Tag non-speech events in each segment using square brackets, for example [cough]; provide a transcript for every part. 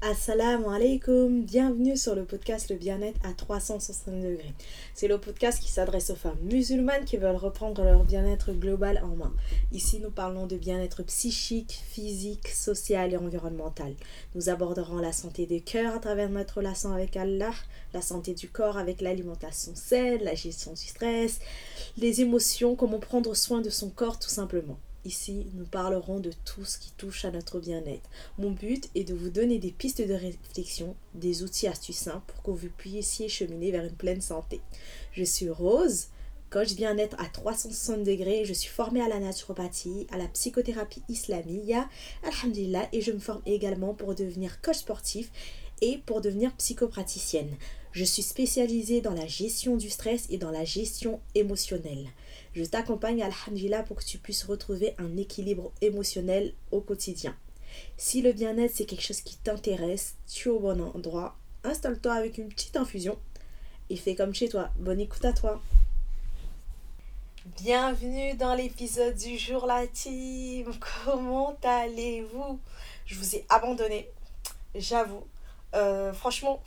Assalamu alaikum, bienvenue sur le podcast Le bien-être à 360 degrés. C'est le podcast qui s'adresse aux femmes musulmanes qui veulent reprendre leur bien-être global en main. Ici, nous parlons de bien-être psychique, physique, social et environnemental. Nous aborderons la santé des cœurs à travers notre relation avec Allah, la santé du corps avec l'alimentation saine, la gestion du stress, les émotions, comment prendre soin de son corps tout simplement. Ici, nous parlerons de tout ce qui touche à notre bien-être. Mon but est de vous donner des pistes de réflexion, des outils simples pour que vous puissiez cheminer vers une pleine santé. Je suis Rose, coach bien-être à 360 degrés. Je suis formée à la naturopathie, à la psychothérapie islamique, alhamdulillah, et je me forme également pour devenir coach sportif et pour devenir psychopraticienne. Je suis spécialisée dans la gestion du stress et dans la gestion émotionnelle. Je t'accompagne, Alhamdulillah, pour que tu puisses retrouver un équilibre émotionnel au quotidien. Si le bien-être, c'est quelque chose qui t'intéresse, tu es au bon endroit. Installe-toi avec une petite infusion et fais comme chez toi. Bonne écoute à toi. Bienvenue dans l'épisode du jour, la team. Comment allez-vous? Je vous ai abandonné, j'avoue. Euh, franchement,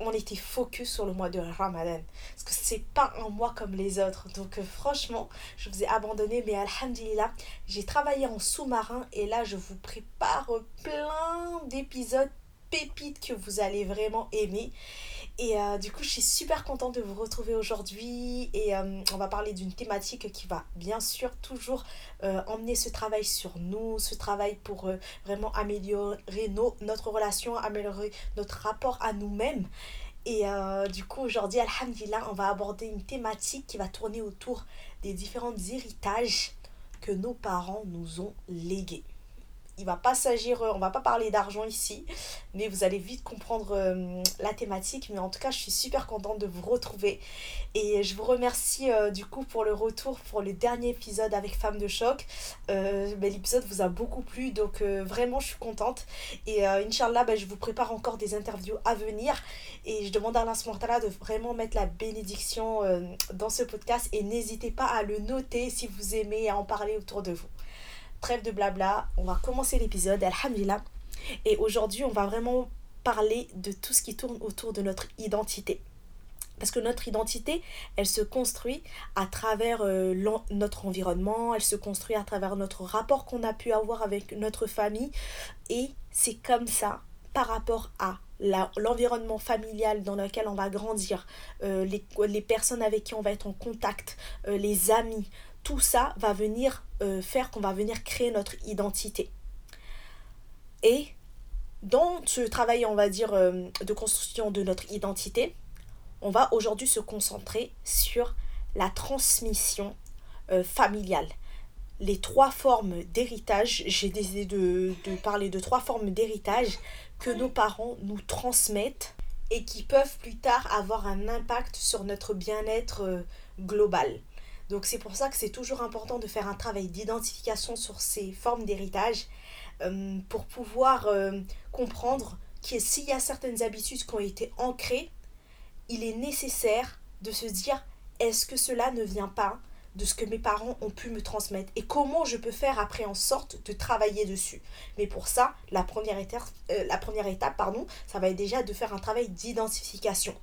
on était focus sur le mois de Ramadan. Parce que c'est pas un mois comme les autres. Donc euh, franchement, je vous ai abandonné. Mais alhamdulillah, j'ai travaillé en sous-marin. Et là, je vous prépare plein d'épisodes pépites que vous allez vraiment aimer. Et euh, du coup, je suis super contente de vous retrouver aujourd'hui et euh, on va parler d'une thématique qui va bien sûr toujours euh, emmener ce travail sur nous, ce travail pour vraiment améliorer nos, notre relation, améliorer notre rapport à nous-mêmes. Et du coup, aujourd'hui, Alhamdulillah, on va aborder une thématique qui va tourner autour des différents héritages que nos parents nous ont légués il va pas s'agir, euh, on va pas parler d'argent ici, mais vous allez vite comprendre euh, la thématique. Mais en tout cas, je suis super contente de vous retrouver. Et je vous remercie euh, du coup pour le retour, pour le dernier épisode avec Femme de choc. L'épisode vous a beaucoup plu, donc vraiment je suis contente. Et Inch'Allah, ben, je vous prépare encore des interviews à venir. Et je demande à Allah de vraiment mettre la bénédiction dans ce podcast. Et n'hésitez pas à le noter si vous aimez et à en parler autour de vous trêve de blabla, on va commencer l'épisode, alhamdulillah. Et aujourd'hui, on va vraiment parler de tout ce qui tourne autour de notre identité. Parce que notre identité, elle se construit à travers euh, notre environnement, elle se construit à travers notre rapport qu'on a pu avoir avec notre famille. Et c'est comme ça, par rapport à l'environnement familial dans lequel on va grandir, euh, les, les, personnes avec qui on va être en contact, euh, les amis, tout ça va venir euh, faire qu'on va venir créer notre identité. Et dans ce travail, on va dire, euh, de construction de notre identité, on va aujourd'hui se concentrer sur la transmission euh, familiale. Les trois formes d'héritage, j'ai décidé de, de parler de trois formes d'héritage que nos parents nous transmettent et qui peuvent plus tard avoir un impact sur notre bien-être global. Donc c'est pour ça que c'est toujours important de faire un travail d'identification sur ces formes d'héritage euh, pour pouvoir euh, comprendre que s'il y a certaines habitudes qui ont été ancrées, il est nécessaire de se dire est-ce que cela ne vient pas de ce que mes parents ont pu me transmettre? Et comment je peux faire après en sorte de travailler dessus? Mais pour ça, la première étape, euh, la première étape pardon, ça va être déjà de faire un travail d'identification.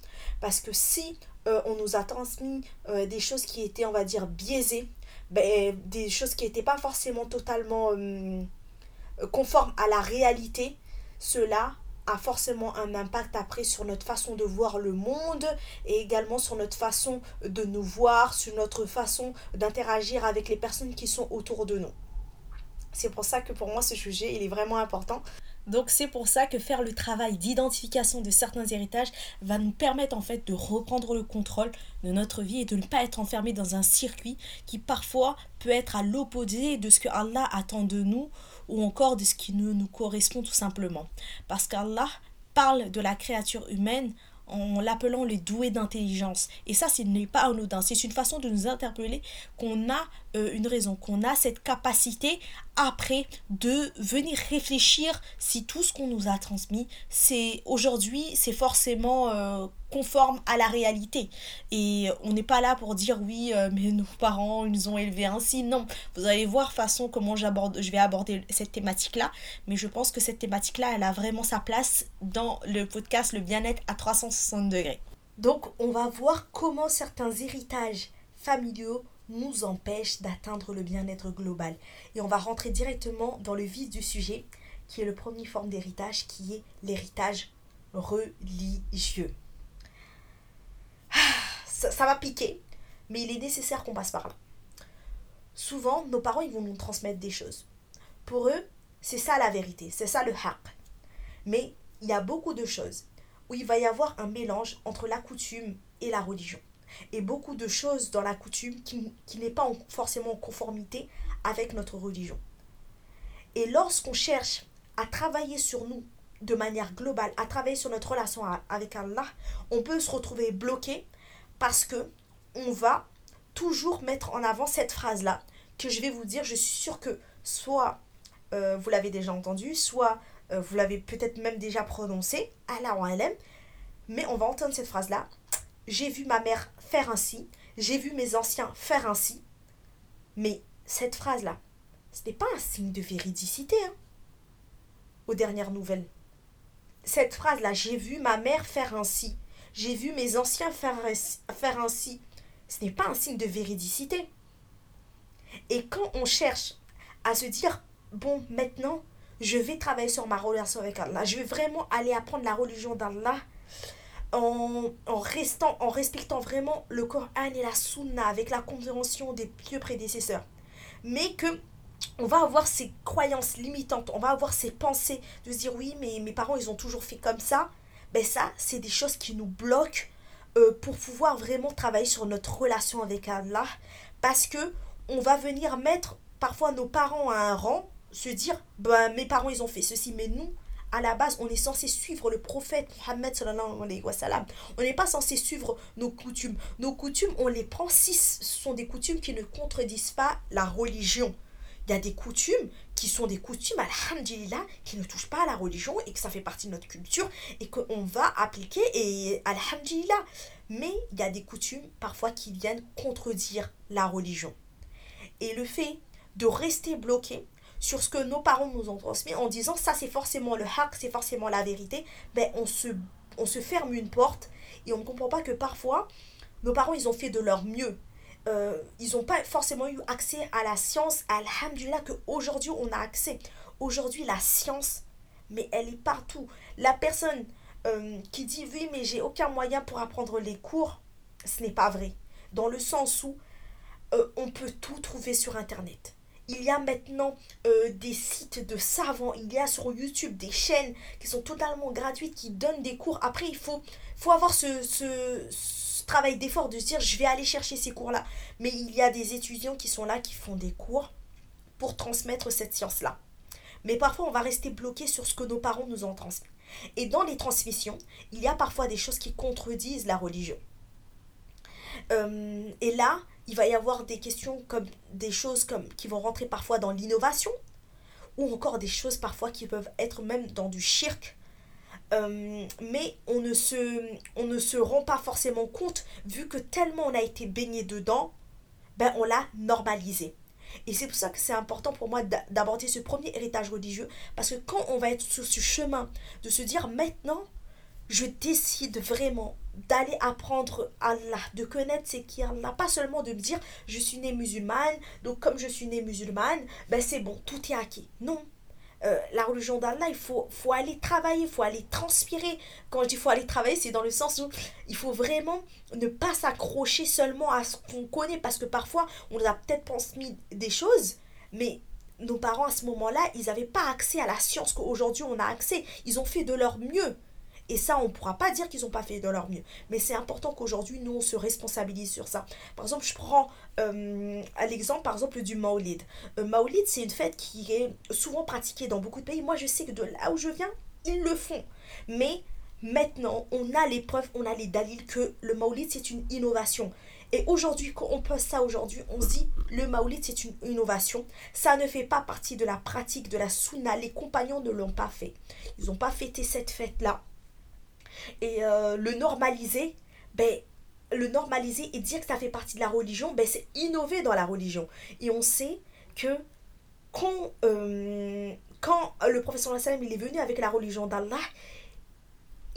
Parce que si euh, on nous a transmis euh, des choses qui étaient, on va dire, biaisées, ben, des choses qui n'étaient pas forcément totalement euh, conformes à la réalité, cela a forcément un impact après sur notre façon de voir le monde et également sur notre façon de nous voir, sur notre façon d'interagir avec les personnes qui sont autour de nous. C'est pour ça que pour moi ce sujet il est vraiment important donc c'est pour ça que faire le travail d'identification de certains héritages va nous permettre en fait de reprendre le contrôle de notre vie et de ne pas être enfermé dans un circuit qui parfois peut être à l'opposé de ce que Allah attend de nous ou encore de ce qui ne nous correspond tout simplement. Parce qu'Allah parle de la créature humaine en l'appelant les doués d'intelligence. Et ça, ce n'est pas anodin. C'est une façon de nous interpeller qu'on a euh, une raison, qu'on a cette capacité après de venir réfléchir si tout ce qu'on nous a transmis, c'est aujourd'hui, c'est forcément euh, conforme à la réalité. Et on n'est pas là pour dire oui, euh, mais nos parents, ils nous ont élevés ainsi. Non, vous allez voir façon comment j'aborde, je vais aborder cette thématique-là. Mais je pense que cette thématique-là, elle a vraiment sa place dans le podcast Le bien-être à 360 degrés. Donc, on va voir comment certains héritages familiaux nous empêchent d'atteindre le bien-être global. Et on va rentrer directement dans le vif du sujet, qui est le premier forme d'héritage, qui est l'héritage religieux. Ah, ça, ça, va piquer, mais il est nécessaire qu'on passe par là. Souvent, nos parents, ils vont nous transmettre des choses. Pour eux, c'est ça la vérité, c'est ça le haq. Mais il y a beaucoup de choses où il va y avoir un mélange entre la coutume et la religion. Et beaucoup de choses dans la coutume qui, qui n'est pas forcément en conformité avec notre religion. Et lorsqu'on cherche à travailler sur nous de manière globale, à travailler sur notre relation avec Allah, on peut se retrouver bloqué parce que on va toujours mettre en avant cette phrase-là que je vais vous dire. Je suis sûre que soit euh, vous l'avez déjà entendu, soit euh, vous l'avez peut-être même déjà prononcé, Allah wa mais on va entendre cette phrase-là. J'ai vu ma mère faire ainsi, j'ai vu mes anciens faire ainsi, mais cette phrase-là, ce n'est pas un signe de véridicité. Hein, aux dernières nouvelles cette phrase-là, j'ai vu ma mère faire ainsi, j'ai vu mes anciens faire, faire ainsi, ce n'est pas un signe de véridicité. Et quand on cherche à se dire, bon, maintenant, je vais travailler sur ma relation avec Allah, je vais vraiment aller apprendre la religion d'Allah, en, restant, en respectant vraiment le Coran et la Sunna avec la compréhension des pieux prédécesseurs. Mais que on va avoir ces croyances limitantes, on va avoir ces pensées de se dire oui, mais mes parents, ils ont toujours fait comme ça. Ben ça, c'est des choses qui nous bloquent euh, pour pouvoir vraiment travailler sur notre relation avec Allah. Parce que on va venir mettre parfois nos parents à un rang, se dire, ben mes parents, ils ont fait ceci, mais nous, à la base, on est censé suivre le prophète Mohammed. On n'est pas censé suivre nos coutumes. Nos coutumes, on les prend si ce sont des coutumes qui ne contredisent pas la religion il y a des coutumes qui sont des coutumes, alhamdulillah, qui ne touchent pas à la religion et que ça fait partie de notre culture et qu'on va appliquer et alhamdulillah. Mais il y a des coutumes parfois qui viennent contredire la religion. Et le fait de rester bloqué sur ce que nos parents nous ont transmis en disant ça c'est forcément le haq, c'est forcément la vérité, ben on se, on se ferme une porte et on ne comprend pas que parfois nos parents ils ont fait de leur mieux euh, ils n'ont pas forcément eu accès à la science. Alhamdulillah qu'aujourd'hui on a accès. Aujourd'hui la science, mais elle est partout. La personne euh, qui dit oui mais j'ai aucun moyen pour apprendre les cours, ce n'est pas vrai. Dans le sens où euh, on peut tout trouver sur Internet. Il y a maintenant des sites de savants, il y a sur YouTube des chaînes qui sont totalement gratuites, qui donnent des cours. Après, il faut, avoir ce, ce travail d'effort de se dire je vais aller chercher ces cours-là. Mais il y a des étudiants qui sont là, qui font des cours pour transmettre cette science-là. Mais parfois, on va rester bloqué sur ce que nos parents nous ont transmis. Et dans les transmissions, il y a parfois des choses qui contredisent la religion. Euh, et là, il va y avoir des questions comme des choses comme qui vont rentrer parfois dans l'innovation, ou encore des choses parfois qui peuvent être même dans du shirk, euh, mais on ne, se, on ne se rend pas forcément compte, vu que tellement on a été baigné dedans, ben on l'a normalisé. Et c'est pour ça que c'est important pour moi d'aborder ce premier héritage religieux, parce que quand on va être sur ce chemin de se dire maintenant, je décide vraiment d'aller apprendre Allah, de connaître ce qui Allah, pas seulement de me dire je suis née musulmane, donc comme je suis née musulmane, ben c'est bon, tout est acquis. Non, euh, la religion d'Allah, il faut, faut aller travailler, il faut aller transpirer. Quand je dis faut aller travailler, c'est dans le sens où il faut vraiment ne pas s'accrocher seulement à ce qu'on connaît, parce que parfois, on a peut-être transmis des choses, mais nos parents à ce moment-là, ils n'avaient pas accès à la science qu'aujourd'hui on a accès. Ils ont fait de leur mieux. Et ça, on ne pourra pas dire qu'ils n'ont pas fait de leur mieux. Mais c'est important qu'aujourd'hui, nous, on se responsabilise sur ça. Par exemple, je prends euh, l'exemple, par exemple, du Maulid. Euh, Maulid, c'est une fête qui est souvent pratiquée dans beaucoup de pays. Moi, je sais que de là où je viens, ils le font. Mais maintenant, on a les preuves, on a les dalils que le Maulid, c'est une innovation. Et aujourd'hui, quand on pose ça aujourd'hui, on se dit le Maulid, c'est une innovation. Ça ne fait pas partie de la pratique de la Sunna. Les compagnons ne l'ont pas fait. Ils n'ont pas fêté cette fête-là. Et euh, le normaliser, ben, le normaliser et dire que ça fait partie de la religion, ben, c'est innover dans la religion. Et on sait que quand, euh, quand le professeur sallam il est venu avec la religion d'Allah,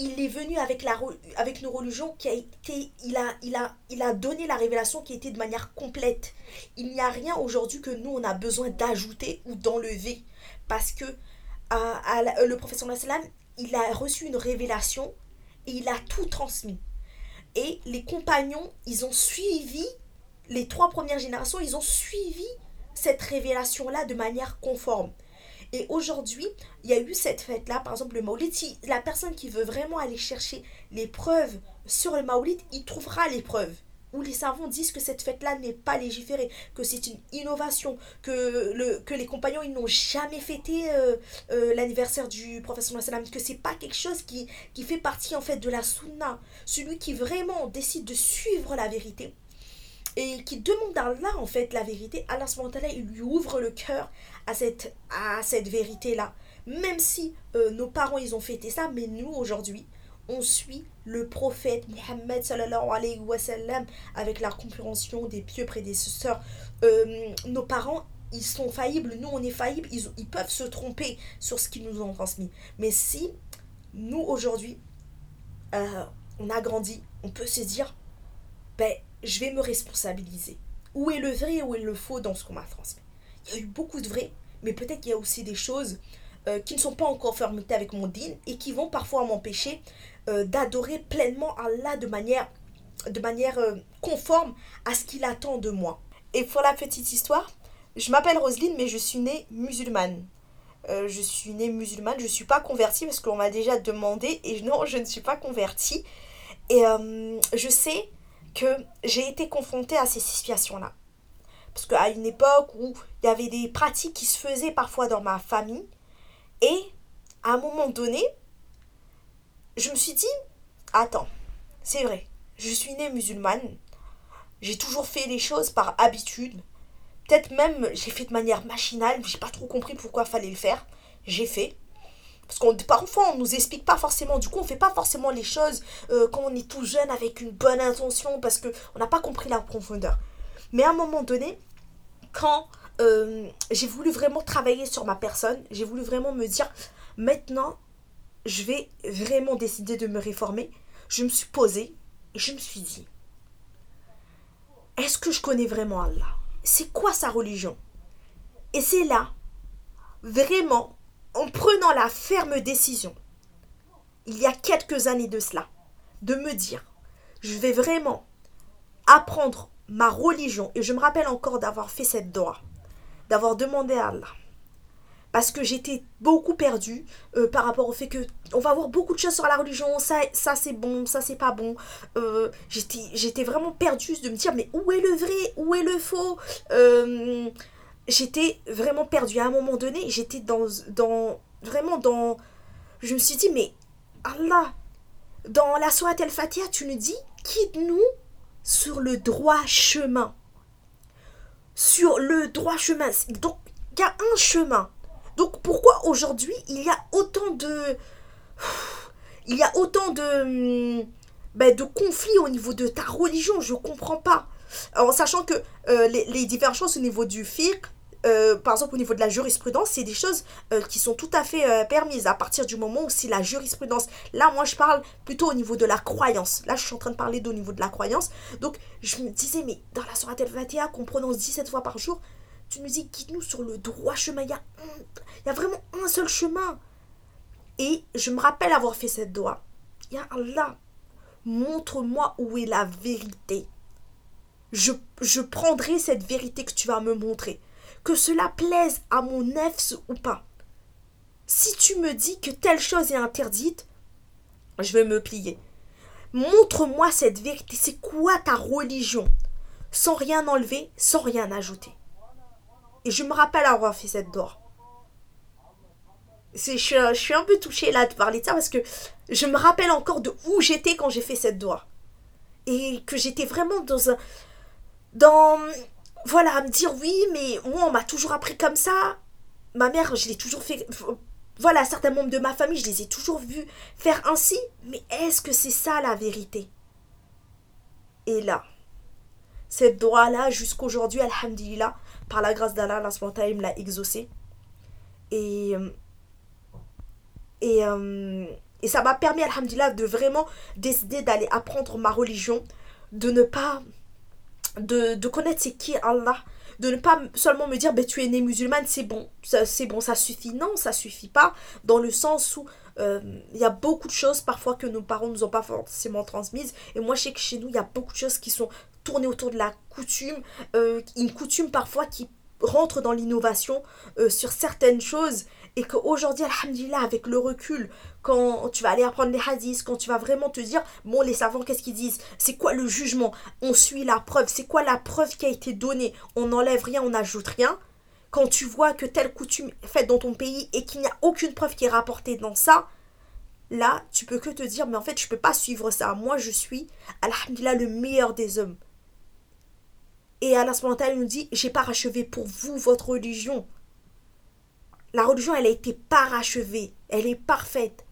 il est venu avec, la, avec une religion qui a été. Il a, il, a, il a donné la révélation qui était de manière complète. Il n'y a rien aujourd'hui que nous, on a besoin d'ajouter ou d'enlever. Parce que à, le professeur sallam il a reçu une révélation et il a tout transmis. Et les compagnons, ils ont suivi, les trois premières générations, ils ont suivi cette révélation-là de manière conforme. Et aujourd'hui, il y a eu cette fête-là, par exemple le Maulid. Si la personne qui veut vraiment aller chercher les preuves sur le Maulid, il trouvera les preuves. Où les savants disent que cette fête-là n'est pas légiférée, que c'est une innovation, que, le, que les compagnons ils n'ont jamais fêté euh, euh, l'anniversaire du professeur sallam, que c'est pas quelque chose qui, qui fait partie en fait de la sunna. Celui qui vraiment décide de suivre la vérité, et qui demande à Allah en fait la vérité, Allah il lui ouvre le cœur à cette, à cette vérité-là. Même si euh, nos parents ils ont fêté ça, mais nous aujourd'hui, on suit le prophète Muhammad sallallahu alayhi wa avec la compréhension des pieux prédécesseurs. Euh, nos parents, ils sont faillibles, nous on est faillibles, ils, peuvent se tromper sur ce qu'ils nous ont transmis. Mais si nous aujourd'hui, euh, on a grandi, on peut se dire, ben je vais me responsabiliser. Où est le vrai et où est le faux dans ce qu'on m'a transmis? Il y a eu beaucoup de vrai, mais peut-être qu'il y a aussi des choses euh, qui ne sont pas encore fermées avec mon din et qui vont parfois m'empêcher euh, d'adorer pleinement Allah de manière, de manière euh, conforme à ce qu'il attend de moi. Et pour la petite histoire, je m'appelle Roselyne, mais je suis née musulmane. je suis née musulmane, je ne suis pas convertie parce qu'on m'a déjà demandé et [laughs] non, je ne suis pas convertie. Et je sais que j'ai été confrontée à ces situations-là. Parce qu'à une époque où il y avait des pratiques qui se faisaient parfois dans ma famille, et à un moment donné, je me suis dit, attends, c'est vrai, je suis née musulmane, j'ai toujours fait les choses par habitude, peut-être même j'ai fait de manière machinale, j'ai pas trop compris pourquoi fallait le faire, j'ai fait, parce qu'on parfois on nous explique pas forcément, du coup on fait pas forcément les choses euh, quand on est tout jeune avec une bonne intention parce que on n'a pas compris la profondeur. Mais à un moment donné, quand euh, j'ai voulu vraiment travailler sur ma personne, j'ai voulu vraiment me dire maintenant je vais vraiment décider de me réformer, je me suis posée et je me suis dit est-ce que je connais vraiment Allah? C'est quoi sa religion? Et c'est là vraiment en prenant la ferme décision, il y a quelques années de cela, de me dire, je vais vraiment apprendre ma religion, et je me rappelle encore d'avoir fait cette doigt, d'avoir demandé à Allah, parce que j'étais beaucoup perdue euh, par rapport au fait que on va voir beaucoup de choses sur la religion, ça, ça c'est bon, ça c'est pas bon. Euh, j'étais vraiment perdue de me dire mais où est le vrai, où est le faux? Euh, j'étais vraiment perdue. À un moment donné, j'étais dans, dans. Vraiment dans. Je me suis dit, mais Allah, dans la Sourate El Fatiha, tu nous dis, quitte-nous sur le droit chemin. Sur le droit chemin. Donc, il y a un chemin. Donc, pourquoi aujourd'hui, il y a autant de. Il y a autant de. Ben, de conflits au niveau de ta religion, je comprends pas. En sachant que euh, les, différences au niveau du fiqh, euh, par exemple au niveau de la jurisprudence, c'est des choses euh, qui sont tout à fait permises à partir du moment où c'est la jurisprudence. Là, moi, je parle plutôt au niveau de la croyance. Là, je suis en train de parler au niveau de la croyance. Donc, je me disais, mais dans la Sourate El-Fatiha qu'on prononce 17 fois par jour, tu nous dis, guide-nous sur le droit chemin. Il y, a vraiment un seul chemin. Et je me rappelle avoir fait cette doigt. Ya Allah, montre-moi où est la vérité. Je, je prendrai cette vérité que tu vas me montrer que cela plaise à mon nefs ou pas. Si tu me dis que telle chose est interdite, je vais me plier. Montre-moi cette vérité. C'est quoi ta religion? Sans rien enlever, sans rien ajouter. Je me rappelle avoir fait cette doigt. Je, je, suis un peu touchée là de parler de ça parce que je me rappelle encore de où j'étais quand j'ai fait cette doigt. Et que j'étais vraiment dans un. Dans voilà, à me dire oui, mais moi, on m'a toujours appris comme ça. Ma mère, je l'ai toujours fait. voilà, certains membres de ma famille, je les ai toujours vus faire ainsi, mais est-ce que c'est ça la vérité? Et là, cette droit-là, jusqu'aujourd'hui, Alhamdulillah, par la grâce d'Allah, Allah me l'a exaucé. Et, euh, et, euh, et ça m'a permis, Alhamdulillah, de vraiment décider d'aller apprendre ma religion, de ne pas. de, de connaître c'est qui Allah, de ne pas seulement me dire ben, tu es né musulmane, c'est bon, c'est bon, ça suffit. Non, ça suffit pas, dans le sens où euh, il y a beaucoup de choses parfois que nos parents nous ont pas forcément transmises. Et moi, je sais que chez nous, il y a beaucoup de choses qui sont tournées autour de la coutume, euh, une coutume parfois qui rentre dans l'innovation euh, sur certaines choses et qu'aujourd'hui, alhamdulillah, avec le recul, quand tu vas aller apprendre les hadiths, quand tu vas vraiment te dire, bon, les savants, qu'est-ce qu'ils disent? C'est quoi le jugement? On suit la preuve. C'est quoi la preuve qui a été donnée? On n'enlève rien, on n'ajoute rien. Quand tu vois que telle coutume est faite dans ton pays et qu'il n'y a aucune preuve qui est rapportée dans ça, là, tu peux que te dire, mais en fait, je ne peux pas suivre ça. Moi, je suis, alhamdulillah, le meilleur des hommes. Et Allah nous dit, j'ai parachevé pour vous votre religion. La religion, elle a été parachevée. Elle est parfaite.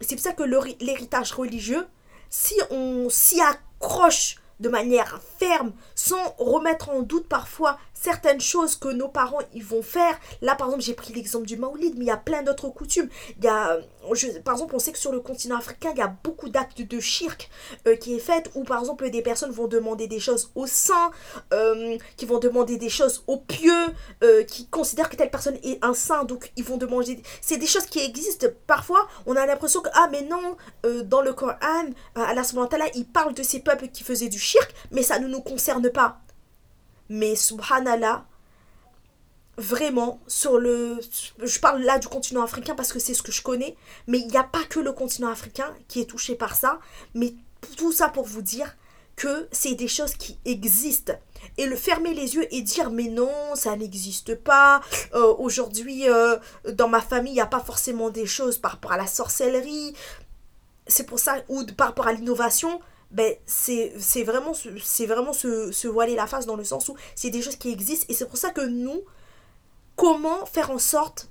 C'est pour ça que l'héritage religieux, si on s'y accroche de manière ferme, sans remettre en doute parfois certaines choses que nos parents ils vont faire. Là, par exemple, j'ai pris l'exemple du Maoulid, mais il y a plein d'autres coutumes. Il y a, par exemple, on sait que sur le continent africain, il y a beaucoup d'actes de shirk euh, qui est fait, où par exemple, des personnes vont demander des choses aux saints, euh, qui vont demander des choses aux pieux, euh, qui considèrent que telle personne est un saint, donc ils vont demander. C'est des choses qui existent. Parfois, on a l'impression que, ah, mais non, dans le Coran, à la là il parle de ces peuples qui faisaient du shirk, mais ça ne nous concerne pas. Mais subhanallah, vraiment, sur le. Je parle là du continent africain parce que c'est ce que je connais, mais il n'y a pas que le continent africain qui est touché par ça, mais tout ça pour vous dire que c'est des choses qui existent. Et le fermer les yeux et dire mais non, ça n'existe pas. Euh, aujourd'hui, euh, dans ma famille, il n'y a pas forcément des choses par rapport à la sorcellerie. C'est pour ça, ou par rapport à l'innovation, ben, c'est vraiment, c'est vraiment se, se voiler la face dans le sens où c'est des choses qui existent et c'est pour ça que nous, comment faire en sorte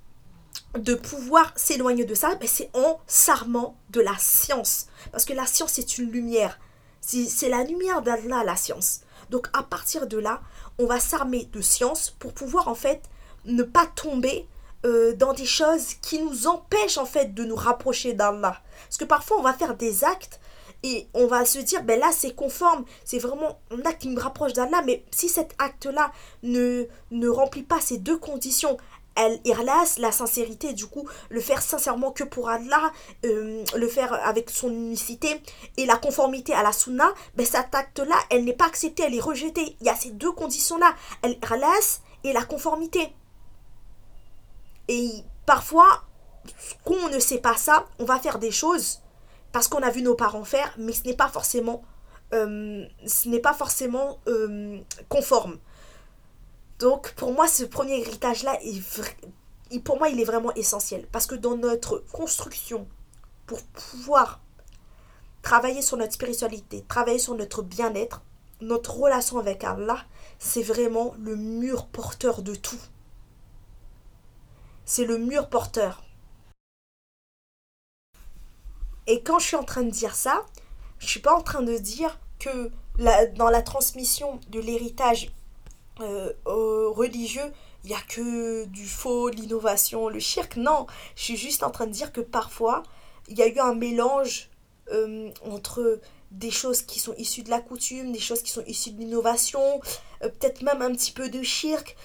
de pouvoir s'éloigner de ça? Ben, C'est en s'armant de la science. Parce que la science, c'est une lumière. C'est la lumière d'Allah, la science. Donc à partir de là, on va s'armer de science pour pouvoir en fait ne pas tomber euh, dans des choses qui nous empêchent en fait de nous rapprocher d'Allah. Parce que parfois on va faire des actes et on va se dire, ben là, c'est conforme, c'est vraiment un acte qui me rapproche d'Allah. Mais si cet acte-là ne, ne remplit pas ces deux conditions, elle irlas la sincérité, du coup, le faire sincèrement que pour Allah, euh, le faire avec son unicité et la conformité à la sunna, ben cet acte-là, elle n'est pas acceptée, elle est rejetée. Il y a ces deux conditions-là, elle irlas et la conformité. Et parfois, qu'on ne sait pas ça, on va faire des choses parce qu'on a vu nos parents faire, mais ce n'est pas forcément, euh, ce n'est pas forcément euh, conforme. Donc pour moi, ce premier héritage-là, pour moi, il est vraiment essentiel. Parce que dans notre construction, pour pouvoir travailler sur notre spiritualité, travailler sur notre bien-être, notre relation avec Allah, c'est vraiment le mur porteur de tout. C'est le mur porteur. Et quand je suis en train de dire ça, je suis pas en train de dire que dans la transmission de l'héritage euh, religieux, il n'y a que du faux, l'innovation, le shirk. Non, je suis juste en train de dire que parfois, il y a eu un mélange euh, entre des choses qui sont issues de la coutume, des choses qui sont issues de l'innovation, euh, peut-être même un petit peu de shirk.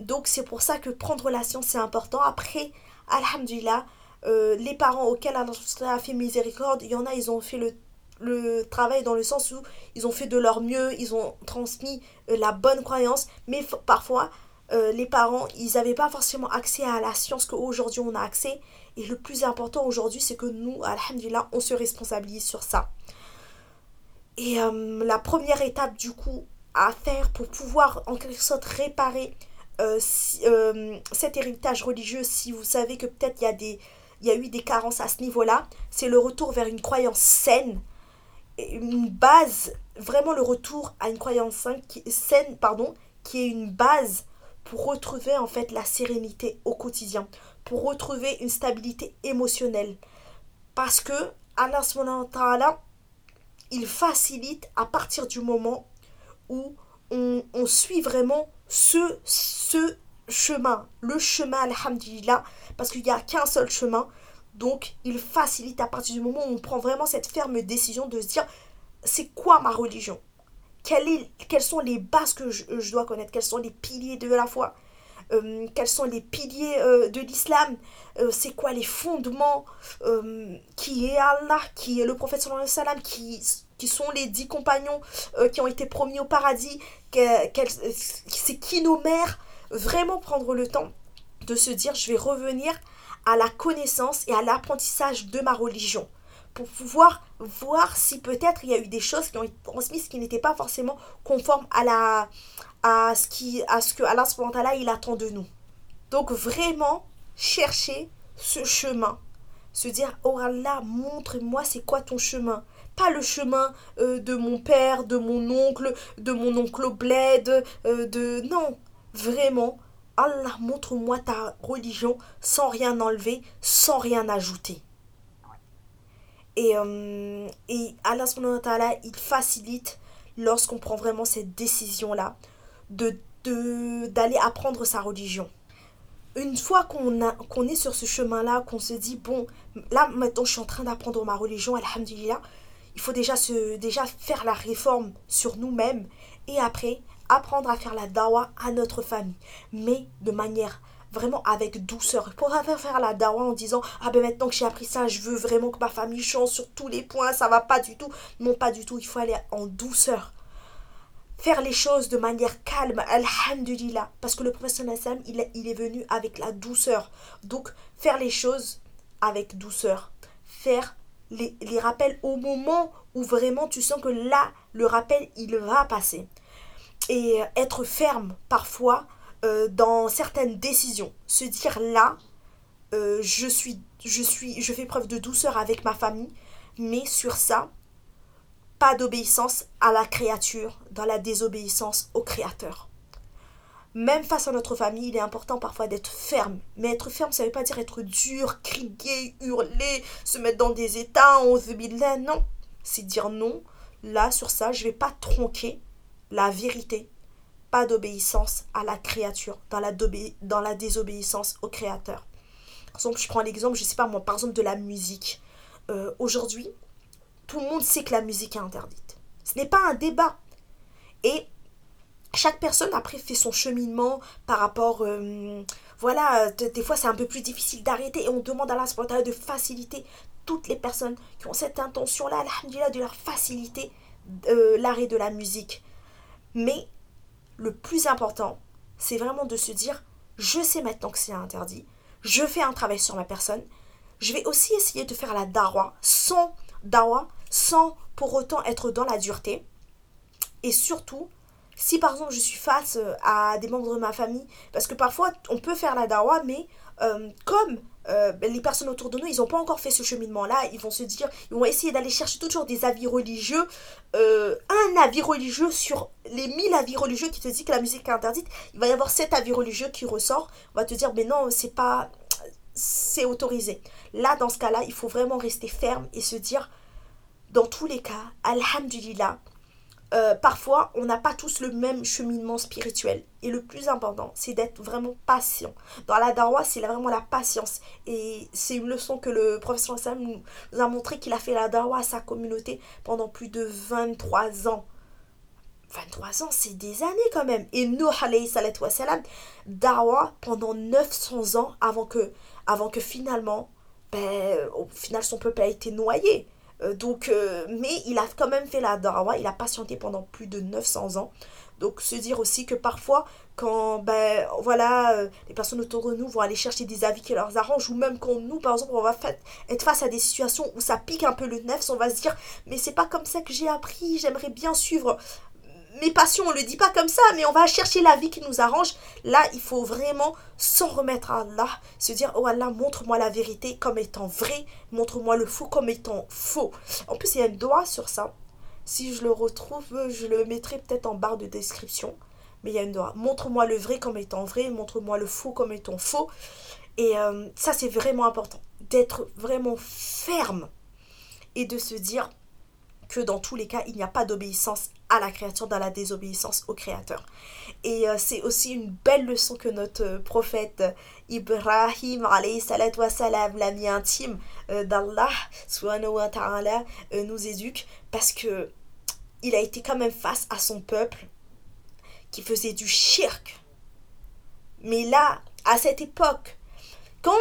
Donc c'est pour ça que prendre la science c'est important. Après, alhamdulillah, euh, les parents auxquels Allah a fait miséricorde, il y en a, ils ont fait le, le, travail dans le sens où ils ont fait de leur mieux, ils ont transmis euh, la bonne croyance, mais parfois, euh, les parents, ils n'avaient pas forcément accès à la science qu'aujourd'hui on a accès. Et le plus important aujourd'hui, c'est que nous, alhamdulillah, on se responsabilise sur ça. Et la première étape, du coup, à faire pour pouvoir en quelque sorte réparer cet héritage religieux, si vous savez que peut-être il y a des il y a eu des carences à ce niveau-là. C'est le retour vers une croyance saine, une base, vraiment le retour à une croyance saine, pardon, qui est une base pour retrouver en fait la sérénité au quotidien, pour retrouver une stabilité émotionnelle. Parce que Allah ta'ala, il facilite à partir du moment où on, suit vraiment ce, ce chemin, le chemin, alhamdulillah, parce qu'il n'y a qu'un seul chemin. Donc, il facilite à partir du moment où on prend vraiment cette ferme décision de se dire, c'est quoi ma religion? Quelles sont les bases que je, dois connaître? Quels sont les piliers de la foi? Euh, Quels sont les piliers euh, de l'islam? Euh, C'est quoi les fondements Qui est Allah Qui est le prophète sallallahu alayhi qui, qui sont les dix compagnons qui ont été promis au paradis? C'est qui nos mères? Vraiment prendre le temps de se dire, je vais revenir à la connaissance et à l'apprentissage de ma religion. Pour pouvoir voir si peut-être il y a eu des choses qui ont été transmises qui n'étaient pas forcément conformes à la à ce qui à ce que Allah il attend de nous. Donc vraiment chercher ce chemin, se dire oh Allah montre-moi c'est quoi ton chemin, pas le chemin euh, de mon père, de mon oncle, de mon oncle bled, euh, de non, vraiment Allah montre-moi ta religion sans rien enlever, sans rien ajouter. Et, euh, et Allah il facilite lorsqu'on prend vraiment cette décision-là de d'aller apprendre sa religion. Une fois qu'on est sur ce chemin-là, qu'on se dit, bon, là maintenant je suis en train d'apprendre ma religion, alhamdulillah, il faut déjà, se, déjà faire la réforme sur nous-mêmes et après apprendre à faire la dawa à notre famille, mais de manière vraiment avec douceur. Pour faire la dawa en disant Ah ben maintenant que j'ai appris ça, je veux vraiment que ma famille change sur tous les points, ça va pas du tout. Non, pas du tout, il faut aller en douceur. Faire les choses de manière calme, alhamdulillah. Parce que le professeur Nassam, il il est venu avec la douceur. Donc, faire les choses avec douceur. Faire les, les rappels au moment où vraiment tu sens que là, le rappel, il va passer et être ferme parfois euh, dans certaines décisions. Se dire là, euh, je, suis, je, suis, je fais preuve de douceur avec ma famille, mais sur ça, pas d'obéissance à la créature, dans la désobéissance au créateur. Même face à notre famille, il est important parfois d'être ferme. Mais être ferme, ça ne veut pas dire être dur, crier, hurler, se mettre dans des états, on se là. Non. C'est dire non. Là, sur ça, je ne vais pas tronquer la vérité, pas d'obéissance à la créature, dans la, désobéissance au créateur. Par exemple, je prends l'exemple, je sais pas moi, par exemple de la musique. Euh, aujourd'hui, tout le monde sait que la musique est interdite. Ce n'est pas un débat. Et chaque personne après fait son cheminement par rapport euh, voilà des fois c'est un peu plus difficile d'arrêter et on demande à la de faciliter toutes les personnes qui ont cette intention là de leur faciliter euh, l'arrêt de la musique mais le plus important, c'est vraiment de se dire, je sais maintenant que c'est interdit, je fais un travail sur ma personne, je vais aussi essayer de faire la dawa sans dawa, sans pour autant être dans la dureté. Et surtout, si par exemple je suis face à des membres de ma famille, parce que parfois on peut faire la dawa, mais euh, comme euh, les personnes autour de nous, ils n'ont pas encore fait ce cheminement-là. Ils vont se dire, ils vont essayer d'aller chercher toujours des avis religieux. Euh, un avis religieux sur les 1000 avis religieux qui te dit que la musique est interdite. Il va y avoir 7 avis religieux qui ressort. On va te dire, mais non, c'est pas. C'est autorisé. Là, dans ce cas-là, il faut vraiment rester ferme et se dire, dans tous les cas, Alhamdulillah, euh, parfois, on n'a pas tous le même cheminement spirituel. Et le plus important, c'est d'être vraiment patient. Dans la darwa, c'est vraiment la patience. Et c'est une leçon que le professeur Sam nous a montré qu'il a fait la darwa à sa communauté pendant plus de 23 ans. 23 ans, c'est des années quand même. Et nous, alayhi salatu salam, darwa pendant 900 ans avant que, avant que finalement, ben, au final, son peuple a été noyé. Euh, donc, euh, mais il a quand même fait la dawa, il a patienté pendant plus de 900 ans. Donc se dire aussi que parfois, quand ben, voilà, euh, les personnes autour de nous vont aller chercher des avis qui leur arrangent, ou même quand nous, par exemple, on va être face à des situations où ça pique un peu le nef, on va se dire, mais c'est pas comme ça que j'ai appris, j'aimerais bien suivre mes passions, on le dit pas comme ça, mais on va chercher la vie qui nous arrange. Là, il faut vraiment s'en remettre à Allah, se dire Oh Allah, montre-moi la vérité comme étant vraie, montre-moi le faux comme étant faux. En plus, il y a un doigt sur ça. Si je le retrouve, je le mettrai peut-être en barre de description. Mais il y a une doigt. Montre-moi le vrai comme étant vrai, montre-moi le faux comme étant faux. Et euh, ça, c'est vraiment important, d'être vraiment ferme et de se dire que dans tous les cas, il n'y a pas d'obéissance à la créature, dans la désobéissance au Créateur. Et euh, c'est aussi une belle leçon que notre euh, prophète Ibrahim, salam, l'ami intime d'Allah, nous éduque, parce que il a été quand même face à son peuple qui faisait du shirk. Mais là, à cette époque, quand,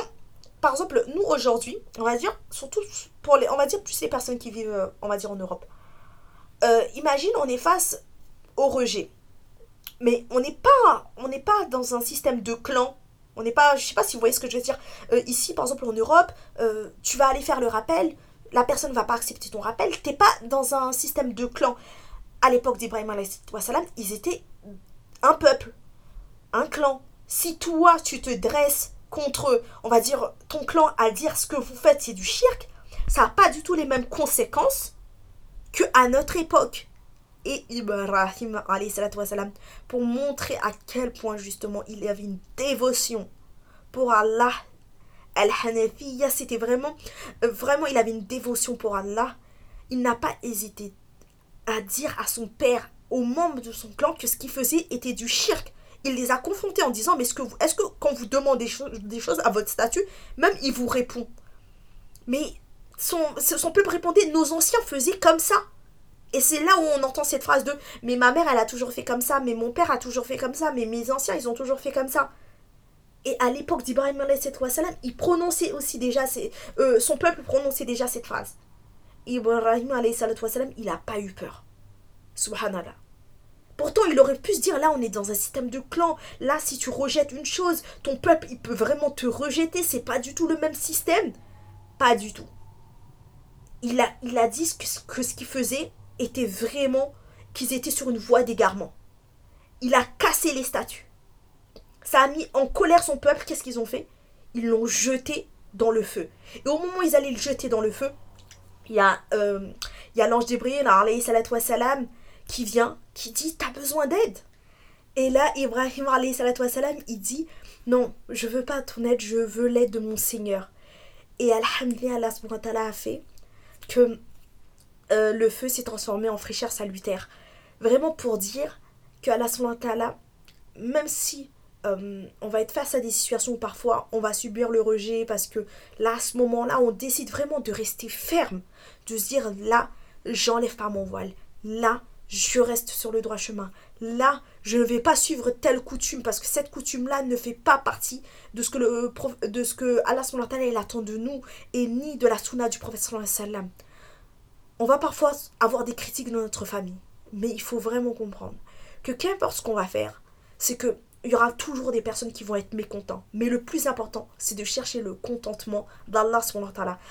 par exemple, nous aujourd'hui, on va dire, surtout on va dire plus les personnes qui vivent, euh, on va dire en Europe. Euh, imagine, on est face au rejet. Mais on n'est pas, on n'est pas dans un système de clan. On n'est pas, je sais pas si vous voyez ce que je veux dire. Euh, ici, par exemple, en Europe, tu vas aller faire le rappel, la personne ne va pas accepter ton rappel. T'es pas dans un système de clan. À l'époque d'Ibrahim salam, ils étaient un peuple, un clan. Si toi, tu te dresses contre, on va dire, ton clan à dire ce que vous faites, c'est du shirk, ça n'a pas du tout les mêmes conséquences que à notre époque. Et Ibrahim, salam, pour montrer à quel point justement il avait une dévotion pour Allah, Al-Hanafiya, c'était vraiment, vraiment, il avait une dévotion pour Allah. Il n'a pas hésité à dire à son père, aux membres de son clan, que ce qu'il faisait était du shirk. Il les a confrontés en disant, mais est-ce que, vous, est-ce que quand vous demandez des, choses à votre statut, même il vous répond Mais son, son peuple répondait, nos anciens faisaient comme ça. Et c'est là où on entend cette phrase de Mais ma mère, elle a toujours fait comme ça, mais mon père a toujours fait comme ça, mais mes anciens, ils ont toujours fait comme ça. Et à l'époque d'Ibrahim il prononçait aussi déjà, euh, son peuple prononçait déjà cette phrase. Ibrahim il n'a pas eu peur. Subhanallah. Pourtant, il aurait pu se dire, là, on est dans un système de clan. Là, si tu rejettes une chose, ton peuple, il peut vraiment te rejeter. C'est pas du tout le même système. Pas du tout. Il a, il a dit que, que ce qu'il faisait était vraiment qu'ils étaient sur une voie d'égarement. Il a cassé les statues. Ça a mis en colère son peuple. Qu'est-ce qu'ils ont fait? Ils l'ont jeté dans le feu. Et au moment où ils allaient le jeter dans le feu, il y a, euh, a l'ange d'Ibrahim, salam, qui vient, qui dit T'as besoin d'aide? Et là, Ibrahim, salam, il dit Non, je veux pas ton aide, je veux l'aide de mon Seigneur. Et Alhamdulillah, Allah a fait que euh, le feu s'est transformé en fraîcheur salutaire. Vraiment pour dire que Allah, même si euh, on va être face à des situations où parfois on va subir le rejet parce que là, à ce moment-là, on décide vraiment de rester ferme, de se dire là, j'enlève pas mon voile, là, je reste sur le droit chemin, là, je ne vais pas suivre telle coutume parce que cette coutume-là ne fait pas partie de ce que, le, de ce que Allah il attend de nous et ni de la sunna du prophète. On va parfois avoir des critiques dans notre famille, mais il faut vraiment comprendre que qu'importe ce qu'on va faire, c'est que il y aura toujours des personnes qui vont être mécontents. Mais le plus important, c'est de chercher le contentement d'Allah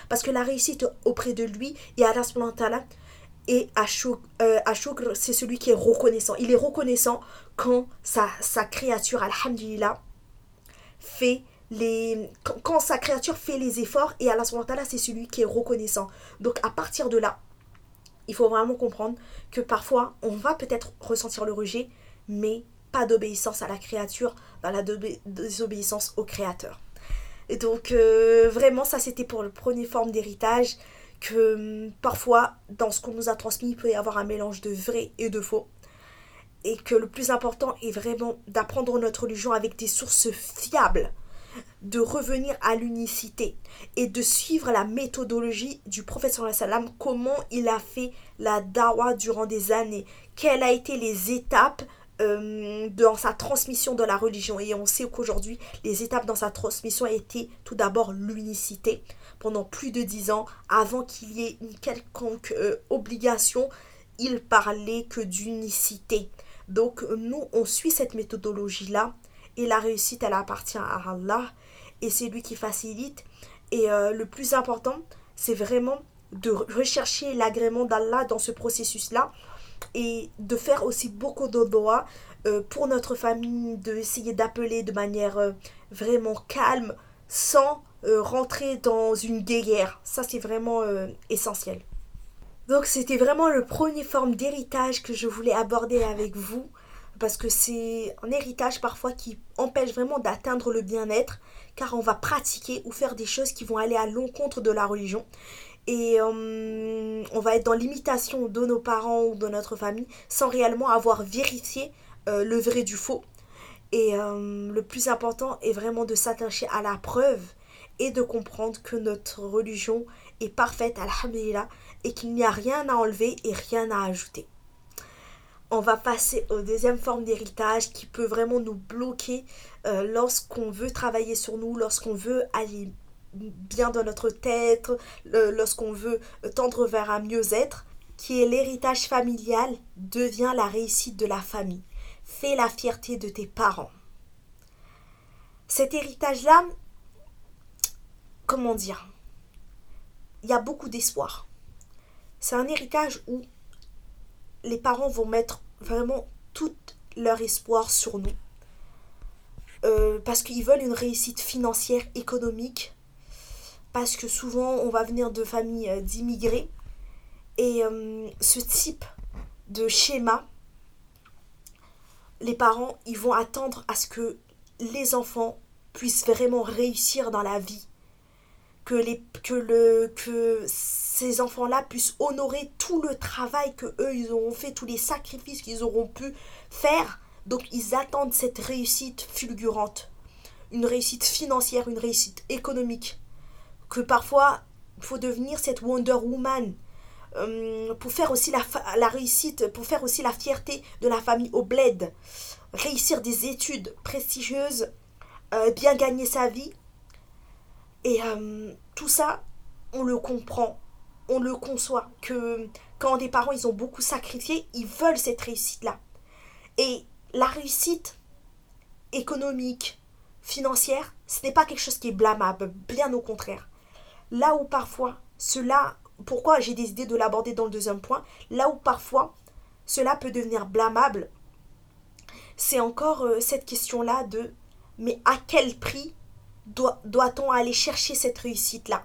Parce que la réussite auprès de lui et Allah et euh, Ashukr, c'est celui qui est reconnaissant. Il est reconnaissant quand sa, sa créature, Alhamdulillah, fait les... Quand, sa créature fait les efforts et Allah c'est celui qui est reconnaissant. Donc à partir de là, il faut vraiment comprendre que parfois, on va peut-être ressentir le rejet, mais d'obéissance à la créature, dans la désobéissance au créateur. Donc euh, vraiment ça c'était pour le premier forme d'héritage que hum, parfois dans ce qu'on nous a transmis il peut y avoir un mélange de vrai et de faux. Et que le plus important est vraiment d'apprendre notre religion avec des sources fiables, de revenir à l'unicité et de suivre la méthodologie du prophète sallam, comment il a fait la dawa durant des années, quelles a été les étapes euh, dans sa transmission de la religion. Et on sait qu'aujourd'hui, les étapes dans sa transmission étaient tout d'abord l'unicité. Pendant plus de dix ans, avant qu'il y ait une quelconque euh, obligation, il parlait que d'unicité. Donc nous, on suit cette méthodologie-là. Et la réussite, elle appartient à Allah. Et c'est lui qui facilite. Et euh, le plus important, c'est vraiment de rechercher l'agrément d'Allah dans ce processus-là et de faire aussi beaucoup de doigts euh, pour notre famille, d'essayer d'appeler de manière euh, vraiment calme sans euh, rentrer dans une guerre. Ça, c'est vraiment essentiel. Donc, c'était vraiment le premier forme d'héritage que je voulais aborder avec vous. parce que c'est un héritage parfois qui empêche vraiment d'atteindre le bien-être, car on va pratiquer ou faire des choses qui vont aller à l'encontre de la religion. Et euh, on va être dans l'imitation de nos parents ou de notre famille sans réellement avoir vérifié euh, le vrai du faux. Et euh, le plus important est vraiment de s'attacher à la preuve et de comprendre que notre religion est parfaite, alhamdulillah, et qu'il n'y a rien à enlever et rien à ajouter on va passer aux deuxième forme d'héritage qui peut vraiment nous bloquer euh, lorsqu'on veut travailler sur nous, lorsqu'on veut aller bien dans notre tête, lorsqu'on veut tendre vers un mieux-être, qui est l'héritage familial, devient la réussite de la famille. Fais la fierté de tes parents. Cet héritage-là, comment dire? Il y a beaucoup d'espoir. C'est un héritage où les parents vont mettre vraiment tout leur espoir sur nous. Euh, parce qu'ils veulent une réussite financière, économique. Parce que souvent, on va venir de familles euh, d'immigrés. Et euh, ce type de schéma, les parents, ils vont attendre à ce que les enfants puissent vraiment réussir dans la vie. Que, les, que, le, que ces enfants-là puissent honorer tout le travail que eux ils auront fait, tous les sacrifices qu'ils auront pu faire. Donc ils attendent cette réussite fulgurante, une réussite financière, une réussite économique. Que parfois faut devenir cette Wonder Woman euh, pour faire aussi la, la, réussite, pour faire aussi la fierté de la famille au réussir des études prestigieuses, euh, bien gagner sa vie. Et euh, tout ça, on le comprend on le conçoit, que quand des parents, ils ont beaucoup sacrifié, ils veulent cette réussite-là. Et la réussite économique, financière, ce n'est pas quelque chose qui est blâmable, bien au contraire. Là où parfois, cela, pourquoi j'ai décidé de l'aborder dans le deuxième point, là où parfois cela peut devenir blâmable, c'est encore euh, cette question-là de mais à quel prix doit-on aller chercher cette réussite-là?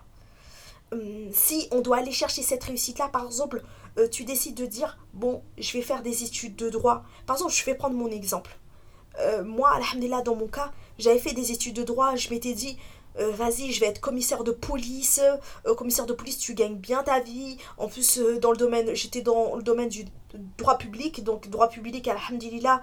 Hum, si on doit aller chercher cette réussite-là, par exemple, euh, tu décides de dire, bon, je vais faire des études de droit. Par exemple, je vais prendre mon exemple. Euh, moi, alhamdulillah, dans mon cas, j'avais fait des études de droit, je m'étais dit, euh, vas-y, je vais être commissaire de police. commissaire de police, tu gagnes bien ta vie. En plus, dans le domaine, j'étais dans le domaine du droit public. Donc, droit public, alhamdulillah,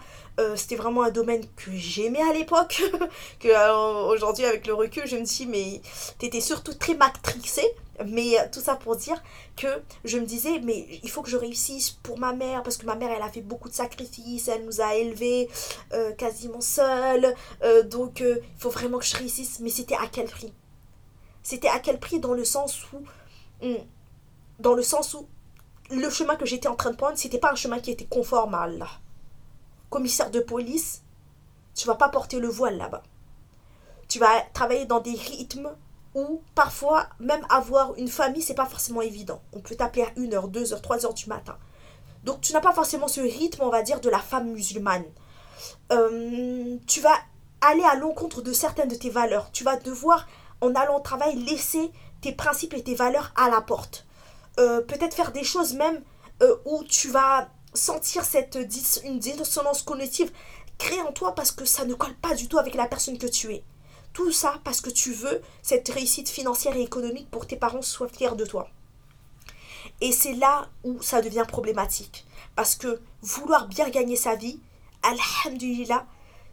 c'était vraiment un domaine que j'aimais à l'époque. [laughs] que aujourd'hui, avec le recul, je me dis, mais t'étais surtout très matrixée. Mais euh, tout ça pour dire que je me disais, mais il faut que je réussisse pour ma mère, parce que ma mère, elle a fait beaucoup de sacrifices, elle nous a élevés euh, quasiment seuls, euh, donc il faut vraiment que je réussisse, mais c'était à quel prix? C'était à quel prix dans le sens où... Hmm, dans le sens où le chemin que j'étais en train de prendre, c'était pas un chemin qui était conforme à Allah. Commissaire de police, tu vas pas porter le voile là-bas. Tu vas travailler dans des rythmes ou parfois même avoir une famille, c'est pas forcément évident. On peut t'appeler à 1h, 2h, 3h du matin. Donc tu n'as pas forcément ce rythme, on va dire, de la femme musulmane. Euh, tu vas aller à l'encontre de certaines de tes valeurs. Tu vas devoir, en allant au travail, laisser tes principes et tes valeurs à la porte. Euh, peut-être faire des choses même euh, où tu vas sentir cette une dissonance cognitive créée en toi parce que ça ne colle pas du tout avec la personne que tu es. Tout ça parce que tu veux cette réussite financière et économique pour que tes parents soient fiers de toi. Et c'est là où ça devient problématique. Parce que vouloir bien gagner sa vie, alhamdulillah,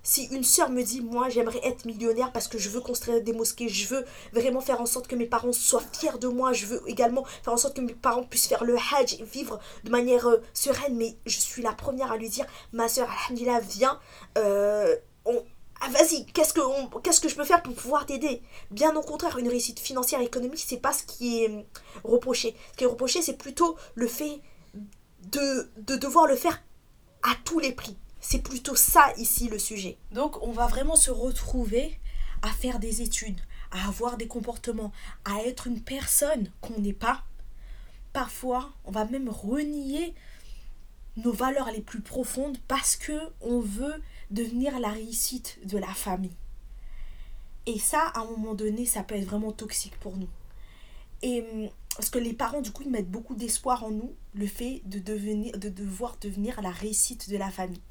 si une sœur me dit, moi j'aimerais être millionnaire parce que je veux construire des mosquées, je veux vraiment faire en sorte que mes parents soient fiers de moi, je veux également faire en sorte que mes parents puissent faire le hajj et vivre de manière euh, sereine, mais je suis la première à lui dire, ma sœur, alhamdulillah, viens, euh, on, ah vas-y, qu'est-ce que, qu'est-ce que je peux faire pour pouvoir t'aider? Bien au contraire, une réussite financière et économique, c'est pas ce qui est hum, reproché. Ce qui est reproché, c'est plutôt le fait de, de devoir le faire à tous les prix. C'est plutôt ça ici le sujet. Donc on va vraiment se retrouver à faire des études, à avoir des comportements, à être une personne qu'on n'est pas. Parfois, on va même renier nos valeurs les plus profondes parce que on veut devenir la réussite de la famille. Et ça, à un moment donné, ça peut être vraiment toxique pour nous. Et hum, parce que les parents, du coup, ils mettent beaucoup d'espoir en nous, le fait de, devenir, de devoir devenir la réussite de la famille.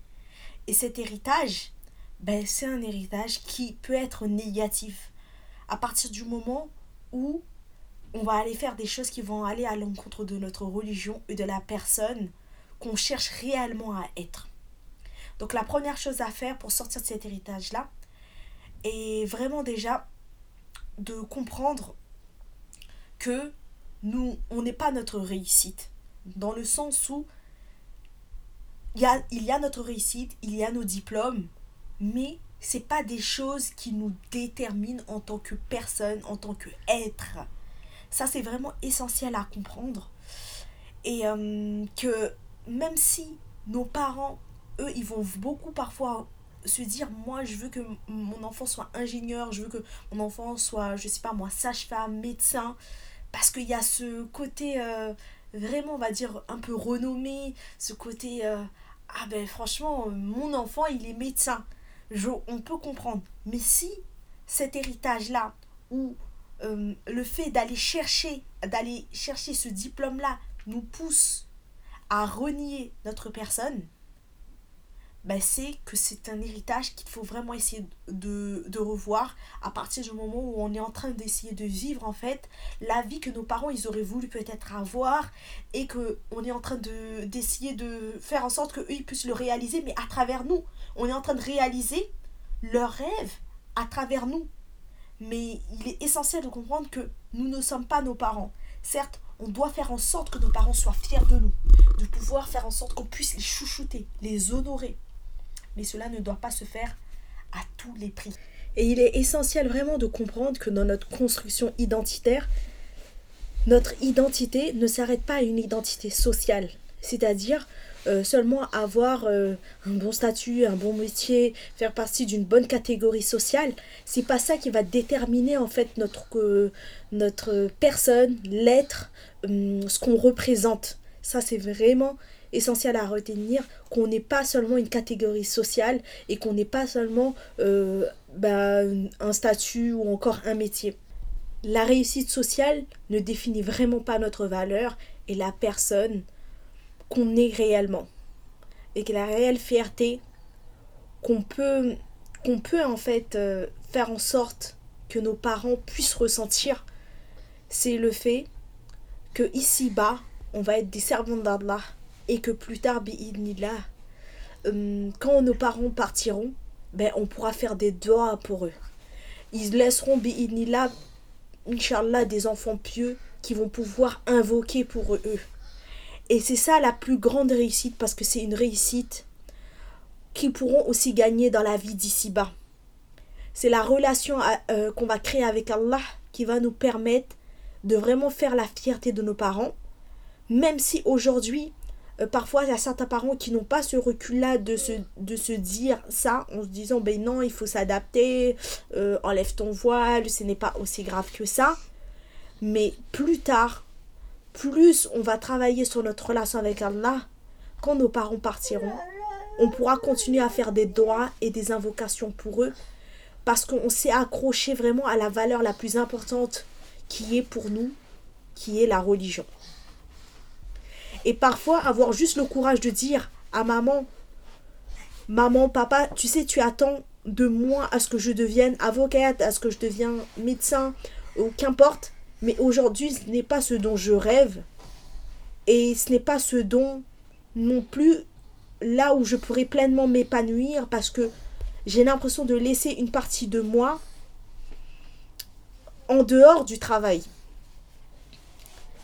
Et cet héritage, ben, c'est un héritage qui peut être négatif. À partir du moment où on va aller faire des choses qui vont aller à l'encontre de notre religion et de la personne qu'on cherche réellement à être. Donc la première chose à faire pour sortir de cet héritage-là est vraiment déjà de comprendre que nous, on n'est pas notre réussite. Dans le sens où il y a, notre réussite, il y a nos diplômes, mais c'est pas des choses qui nous déterminent en tant que personne, en tant que être. Ça, c'est vraiment essentiel à comprendre. Et euh, que même si nos parents, eux, ils vont beaucoup parfois se dire moi je veux que mon enfant soit ingénieur, je veux que mon enfant soit je sais pas moi sage-femme, médecin parce qu'il y a ce côté euh, vraiment on va dire un peu renommé, ce côté euh, ah ben franchement mon enfant il est médecin. Je, on peut comprendre. Mais si cet héritage là ou euh, le fait d'aller chercher d'aller chercher ce diplôme là nous pousse à renier notre personne, ben c'est que c'est un héritage qu'il faut vraiment essayer de, de, revoir à partir du moment où on est en train d'essayer de vivre en fait la vie que nos parents ils auraient voulu peut-être avoir et que on est en train de d'essayer de faire en sorte que eux puissent le réaliser mais à travers nous. On est en train de réaliser leur rêve à travers nous. Mais il est essentiel de comprendre que nous ne sommes pas nos parents. Certes on doit faire en sorte que nos parents soient fiers de nous de pouvoir faire en sorte qu'on puisse les chouchouter les honorer mais cela ne doit pas se faire à tous les prix. Et il est essentiel vraiment de comprendre que dans notre construction identitaire, notre identité ne s'arrête pas à une identité sociale, c'est-à-dire euh, seulement avoir euh, un bon statut, un bon métier, faire partie d'une bonne catégorie sociale, c'est pas ça qui va déterminer en fait notre, euh, notre personne, l'être, hum, ce qu'on représente. Ça c'est vraiment essentiel à retenir qu'on n'est pas seulement une catégorie sociale et qu'on n'est pas seulement euh, bah, un statut ou encore un métier. La réussite sociale ne définit vraiment pas notre valeur et la personne qu'on est réellement. Et que la réelle fierté qu'on peut, qu'on peut en fait euh, faire en sorte que nos parents puissent ressentir, c'est le fait que ici-bas, on va être des servants d'Allah et que plus tard, là, euh, quand nos parents partiront, ben, on pourra faire des doigts pour eux. Ils laisseront, là, Inch'Allah, des enfants pieux qui vont pouvoir invoquer pour eux. Et c'est ça la plus grande réussite parce que c'est une réussite qu'ils pourront aussi gagner dans la vie d'ici-bas. C'est la relation euh, qu'on va créer avec Allah qui va nous permettre de vraiment faire la fierté de nos parents, même si aujourd'hui euh, parfois, il y a certains parents qui n'ont pas ce recul-là de se, de se dire ça en se disant ben non, il faut s'adapter, euh, enlève ton voile, ce n'est pas aussi grave que ça. Mais plus tard, plus on va travailler sur notre relation avec Allah, quand nos parents partiront, on pourra continuer à faire des doigts et des invocations pour eux parce qu'on s'est accroché vraiment à la valeur la plus importante qui est pour nous, qui est la religion. Et parfois, avoir juste le courage de dire à maman, maman, papa, tu sais, tu attends de moi à ce que je devienne avocate, à ce que je devienne médecin, ou qu'importe. Mais aujourd'hui, ce n'est pas ce dont je rêve. Et ce n'est pas ce dont non plus là où je pourrais pleinement m'épanouir parce que j'ai l'impression de laisser une partie de moi en dehors du travail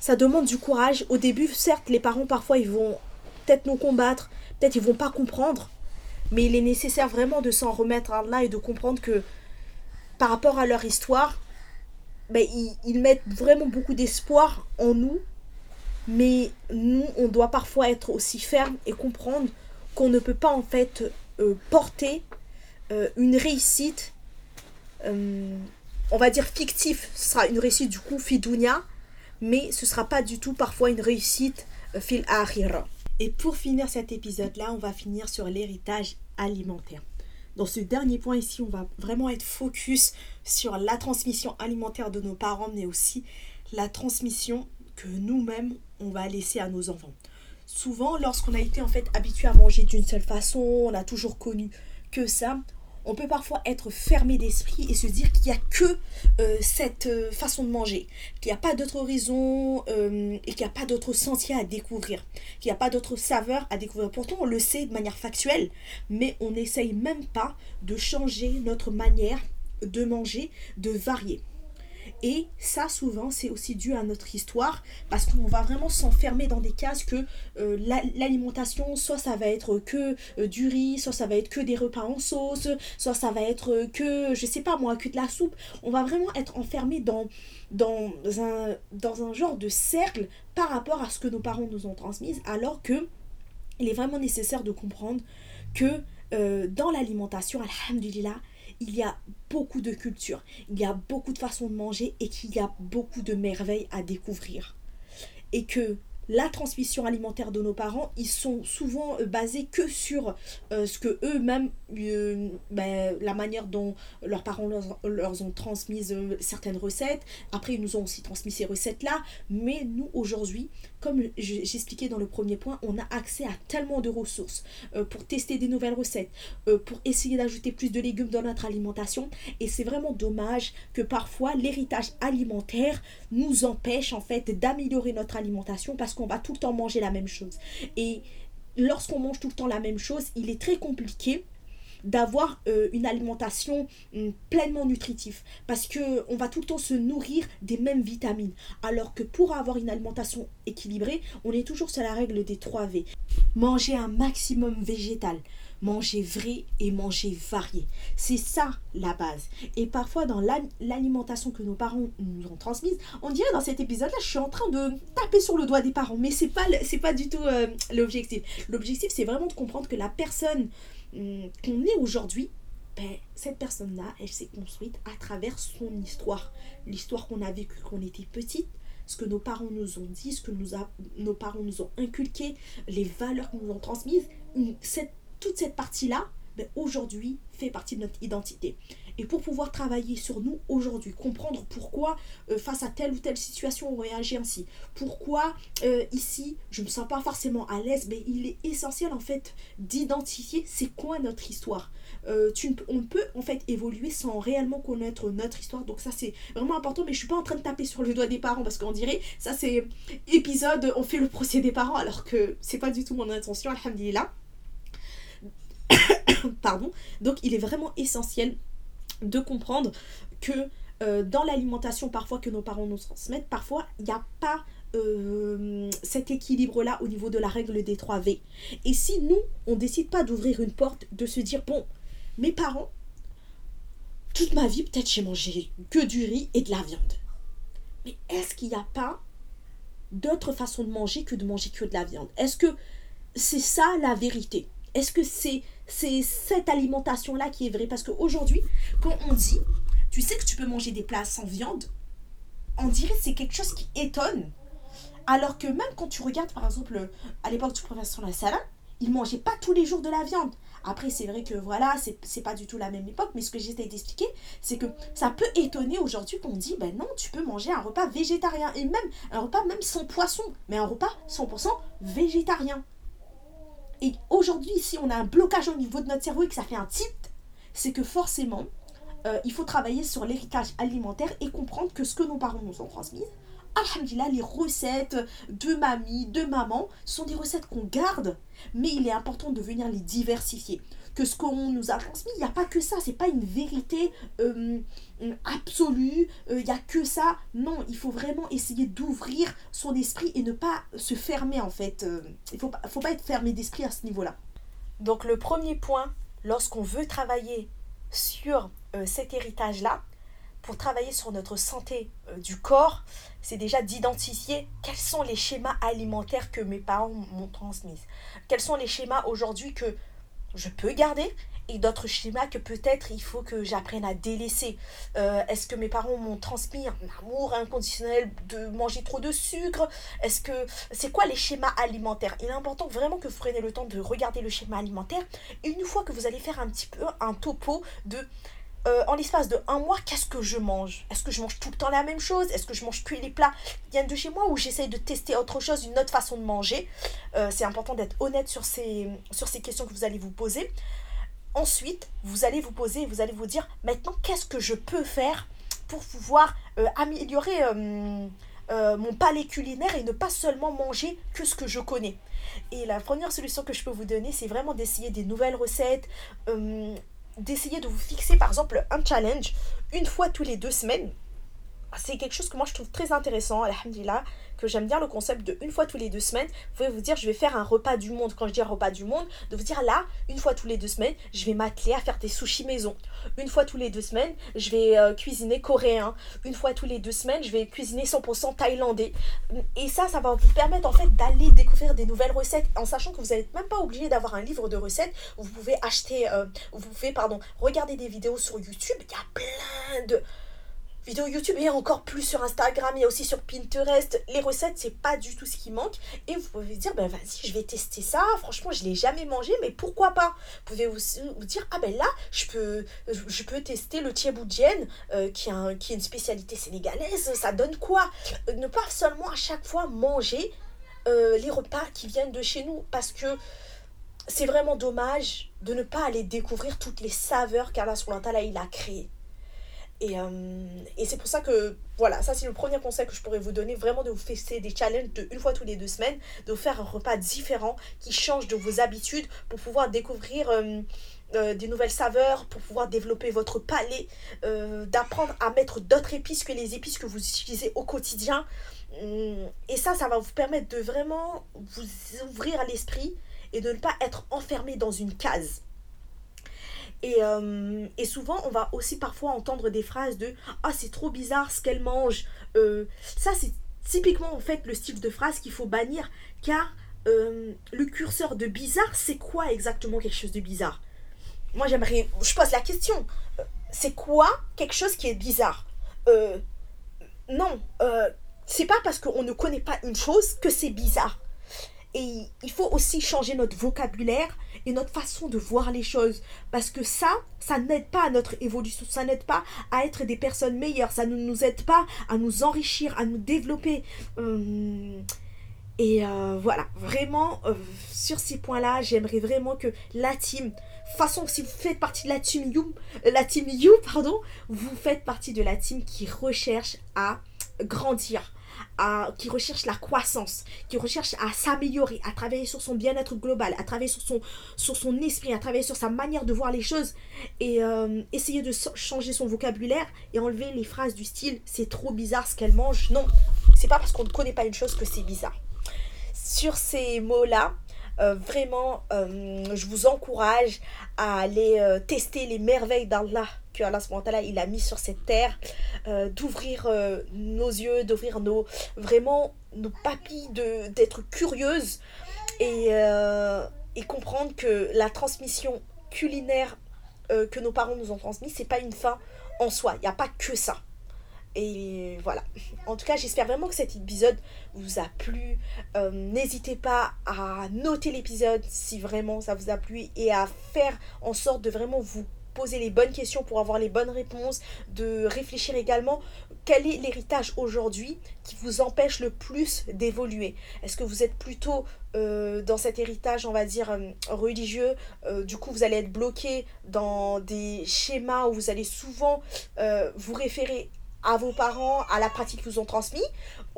ça demande du courage. Au début, certes, les parents, parfois, ils vont peut-être nous combattre, peut-être ils vont pas comprendre, mais il est nécessaire vraiment de s'en remettre à Allah et de comprendre que par rapport à leur histoire, ben, ils, ils mettent vraiment beaucoup d'espoir en nous, mais nous, on doit parfois être aussi ferme et comprendre qu'on ne peut pas en fait euh, porter euh, une réussite, euh, on va dire fictif, ce sera une réussite du coup fidounia, mais ce sera pas du tout parfois une réussite euh, fil akhira. Et pour finir cet épisode-là, on va finir sur l'héritage alimentaire. Dans ce dernier point ici, on va vraiment être focus sur la transmission alimentaire de nos parents, mais aussi la transmission que nous-mêmes, on va laisser à nos enfants. souvent, lorsqu'on a été en fait habitué à manger d'une seule façon, on a toujours connu que ça, on peut parfois être fermé d'esprit et se dire qu'il n'y a que euh, cette euh, façon de manger, qu'il n'y a pas d'autre horizon euh, et qu'il n'y a pas d'autre sentier à découvrir, qu'il n'y a pas d'autre saveur à découvrir. Pourtant, on le sait de manière factuelle, mais on n'essaye même pas de changer notre manière de manger, de varier. Et ça, souvent, c'est aussi dû à notre histoire, parce qu'on va vraiment s'enfermer dans des cases que euh, l'alimentation, soit ça va être que euh, du riz, soit ça va être que des repas en sauce, soit ça va être que, je sais pas moi, que de la soupe. On va vraiment être enfermé dans, dans, un, dans un genre de cercle par rapport à ce que nos parents nous ont transmis, alors que il est vraiment nécessaire de comprendre que euh, dans l'alimentation, alhamdulillah, il y a beaucoup de cultures, il y a beaucoup de façons de manger et qu'il y a beaucoup de merveilles à découvrir. Et que la transmission alimentaire de nos parents, ils sont souvent euh, basés que sur euh, ce que eux-mêmes, euh, ben, la manière dont leurs parents leur, ont transmis certaines recettes. Après, ils nous ont aussi transmis ces recettes-là. Mais nous, aujourd'hui, comme j'expliquais dans le premier point, on a accès à tellement de ressources pour tester des nouvelles recettes, pour essayer d'ajouter plus de légumes dans notre alimentation. Et c'est vraiment dommage que parfois l'héritage alimentaire nous empêche en fait d'améliorer notre alimentation parce que on va tout le temps manger la même chose. Et lorsqu'on mange tout le temps la même chose, il est très compliqué d'avoir euh, une alimentation hum, pleinement nutritive parce que on va tout le temps se nourrir des mêmes vitamines alors que pour avoir une alimentation équilibrée on est toujours sur la règle des 3 V manger un maximum végétal manger vrai et manger varié. C'est ça la base. Et parfois dans l'alimentation que nos parents nous ont transmise, on dirait dans cet épisode-là, je suis en train de taper sur le doigt des parents, mais c'est pas c'est pas du tout euh, l'objectif. L'objectif c'est vraiment de comprendre que la personne qu'on est aujourd'hui, ben, cette personne-là, elle s'est construite à travers son histoire. L'histoire qu'on a vécue quand on était petite, ce que nos parents nous ont dit, ce que nous nos parents nous ont inculqué, les valeurs qu'ils nous ont transmises. Cette toute cette partie-là, ben, aujourd'hui, fait partie de notre identité. Et pour pouvoir travailler sur nous aujourd'hui, comprendre pourquoi euh, face à telle ou telle situation on réagit ainsi, pourquoi euh, ici je ne me sens pas forcément à l'aise, mais il est essentiel en fait d'identifier c'est quoi notre histoire. Euh, tu, on peut en fait évoluer sans réellement connaître notre histoire, donc ça c'est vraiment important, mais je suis pas en train de taper sur le doigt des parents parce qu'on dirait ça c'est épisode on fait le procès des parents alors que c'est pas du tout mon intention, alhamdulillah. [coughs] Pardon. Donc il est vraiment essentiel de comprendre que euh, dans l'alimentation parfois que nos parents nous transmettent, parfois il n'y a pas euh, cet équilibre-là au niveau de la règle des 3 V. Et si nous, on décide pas d'ouvrir une porte, de se dire, bon, mes parents, toute ma vie, peut-être j'ai mangé que du riz et de la viande. Mais est-ce qu'il n'y a pas d'autre façon de manger que de manger que de la viande? Est-ce que c'est ça la vérité? Est-ce que c'est c'est cette alimentation-là qui est vraie. Parce qu'aujourd'hui, quand on dit, tu sais que tu peux manger des plats sans viande, on dirait que c'est quelque chose qui étonne. Alors que même quand tu regardes, par exemple, à l'époque du professeur la salade, il mangeait pas tous les jours de la viande. Après, c'est vrai que voilà, c'est pas du tout la même époque, mais ce que j'essaie d'expliquer, c'est que ça peut étonner aujourd'hui qu'on dit, ben non, tu peux manger un repas végétarien, et même un repas même sans poisson, mais un repas 100% végétarien. Et aujourd'hui, si on a un blocage au niveau de notre cerveau et que ça fait un tilt, c'est que forcément, euh, il faut travailler sur l'héritage alimentaire et comprendre que ce que nos parents nous ont transmis, Alhamdulillah, les recettes de mamie, de maman, sont des recettes qu'on garde, mais il est important de venir les diversifier que ce qu'on nous a transmis, il n'y a pas que ça, c'est pas une vérité euh, absolue, euh, il n'y a que ça. Non, il faut vraiment essayer d'ouvrir son esprit et ne pas se fermer en fait. Euh, il ne faut, faut pas être fermé d'esprit à ce niveau-là. Donc le premier point, lorsqu'on veut travailler sur cet héritage-là, pour travailler sur notre santé du corps, c'est déjà d'identifier quels sont les schémas alimentaires que mes parents m'ont transmis. Quels sont les schémas aujourd'hui que je peux garder. Et d'autres schémas que peut-être il faut que j'apprenne à délaisser. Euh, est-ce que mes parents m'ont transmis un amour inconditionnel de manger trop de sucre? Est-ce que c'est quoi les schémas alimentaires? Il est important vraiment que vous preniez le temps de regarder le schéma alimentaire une fois que vous allez faire un petit peu un topo de euh, en l'espace de un mois, qu'est-ce que je mange? Est-ce que je mange tout le temps la même chose? Est-ce que je mange que les plats qui viennent de chez moi ou j'essaye de tester autre chose, une autre façon de manger? Euh, C'est important d'être honnête sur ces, questions que vous allez vous poser. Ensuite, vous allez vous poser vous allez vous dire maintenant, qu'est-ce que je peux faire pour pouvoir euh, améliorer mon palais culinaire et ne pas seulement manger que ce que je connais? Et la première solution que je peux vous donner, c'est vraiment d'essayer des nouvelles recettes, d'essayer de vous fixer par exemple un challenge une fois tous les deux semaines. C'est quelque chose que moi je trouve très intéressant, alhamdulillah, que j'aime bien le concept de une fois tous les deux semaines. Vous pouvez vous dire, je vais faire un repas du monde. Quand je dis repas du monde, de vous dire là, une fois tous les deux semaines, je vais m'atteler à faire des sushis maison. Une fois tous les deux semaines, je vais euh, cuisiner coréen. Une fois tous les deux semaines, je vais cuisiner 100% thaïlandais. Et ça, ça va vous permettre en fait d'aller découvrir des nouvelles recettes en sachant que vous n'êtes même pas obligé d'avoir un livre de recettes. Vous pouvez acheter, euh, vous pouvez, pardon, regarder des vidéos sur YouTube. Il y a plein de vidéos YouTube et encore plus sur Instagram, il y a aussi sur Pinterest. Les recettes, c'est pas du tout ce qui manque. Et vous pouvez dire, ben vas-y, je vais tester ça. Franchement, je l'ai jamais mangé, mais pourquoi pas? Vous pouvez aussi vous dire, ah ben là, je peux, tester le tieboudjen, euh, qui, est qui est une spécialité sénégalaise. Ça donne quoi? Ne pas seulement à chaque fois manger euh, les repas qui viennent de chez nous, parce que c'est vraiment dommage de ne pas aller découvrir toutes les saveurs qu'Allah il a créées. Et, euh, et c'est pour ça que, voilà, ça c'est le premier conseil que je pourrais vous donner, vraiment de vous faire des challenges de une fois tous les deux semaines, de vous faire un repas différent qui change de vos habitudes pour pouvoir découvrir euh, euh, des nouvelles saveurs, pour pouvoir développer votre palais, d'apprendre à mettre d'autres épices que les épices que vous utilisez au quotidien. Et ça, ça va vous permettre de vraiment vous ouvrir l'esprit et de ne pas être enfermé dans une case. Et, euh, et, souvent, on va aussi parfois entendre des phrases de Ah, c'est trop bizarre ce qu'elle mange. Euh, ça, c'est typiquement en fait le style de phrase qu'il faut bannir, car euh, le curseur de bizarre, c'est quoi exactement quelque chose de bizarre? Moi, j'aimerais. Je pose la question c'est quoi quelque chose qui est bizarre? Non, c'est pas parce qu'on ne connaît pas une chose que c'est bizarre. Et il faut aussi changer notre vocabulaire et notre façon de voir les choses. Parce que ça, ça n'aide pas à notre évolution, ça n'aide pas à être des personnes meilleures, ça ne nous aide pas à nous enrichir, à nous développer. Hum, et euh, voilà, vraiment, euh, sur ces points-là, j'aimerais vraiment que la team, façon, si vous faites partie de la team You, la team You, pardon, vous faites partie de la team qui recherche à grandir, qui recherche la croissance, qui recherche à s'améliorer, à travailler sur son bien-être global, à travailler sur son, sur son esprit, à travailler sur sa manière de voir les choses et euh, essayer de changer son vocabulaire et enlever les phrases du style c'est trop bizarre ce qu'elle mange. Non, c'est pas parce qu'on ne connaît pas une chose que c'est bizarre. Sur ces mots-là, euh, vraiment, euh, je vous encourage à aller tester les merveilles d'Allah que Allah il a mis sur cette terre, euh, d'ouvrir euh, nos yeux, d'ouvrir nos vraiment nos papilles, d'être curieuse et, euh, et, comprendre que la transmission culinaire que nos parents nous ont transmise, c'est pas une fin en soi. Il n'y a pas que ça. Et voilà. En tout cas, j'espère vraiment que cet épisode vous a plu. N'hésitez pas à noter l'épisode si vraiment ça vous a plu et à faire en sorte de vraiment vous poser les bonnes questions pour avoir les bonnes réponses, de réfléchir également quel est l'héritage aujourd'hui qui vous empêche le plus d'évoluer? Est-ce que vous êtes plutôt euh, dans cet héritage, on va dire, euh, religieux euh, Du coup, vous allez être bloqué dans des schémas où vous allez souvent vous référer à vos parents, à la pratique qu'ils vous ont transmis,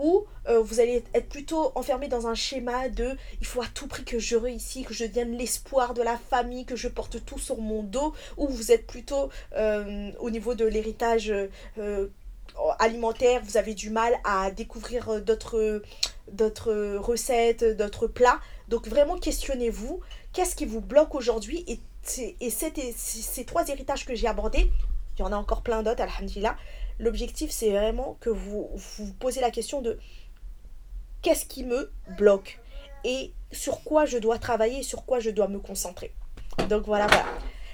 ou euh, vous allez être plutôt enfermé dans un schéma de il faut à tout prix que je réussisse, que je devienne l'espoir de la famille, que je porte tout sur mon dos, ou vous êtes plutôt euh, au niveau de l'héritage euh, alimentaire, vous avez du mal à découvrir d'autres d'autres recettes, d'autres plats. Donc vraiment questionnez-vous, qu'est-ce qui vous bloque aujourd'hui? Et, et, ces trois héritages que j'ai abordés, il y en a encore plein d'autres, alhamdulillah, L'objectif, c'est vraiment que vous vous posez la question de qu'est-ce qui me bloque et sur quoi je dois travailler, sur quoi je dois me concentrer. Donc voilà, voilà.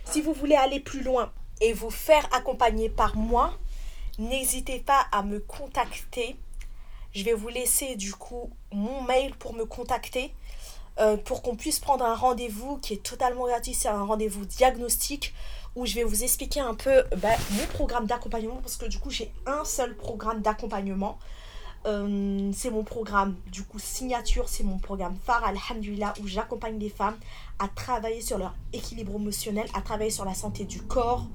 Si vous voulez aller plus loin et vous faire accompagner par moi, n'hésitez pas à me contacter. Je vais vous laisser du coup mon mail pour me contacter. Euh, pour qu'on puisse prendre un rendez-vous qui est totalement gratuit. C'est un rendez-vous diagnostic où je vais vous expliquer un peu bah, mon programme d'accompagnement parce que du coup j'ai un seul programme d'accompagnement. Euh, c'est mon programme du coup signature, c'est mon programme phare Alhamdulillah où j'accompagne les femmes à travailler sur leur équilibre émotionnel, à travailler sur la santé du corps,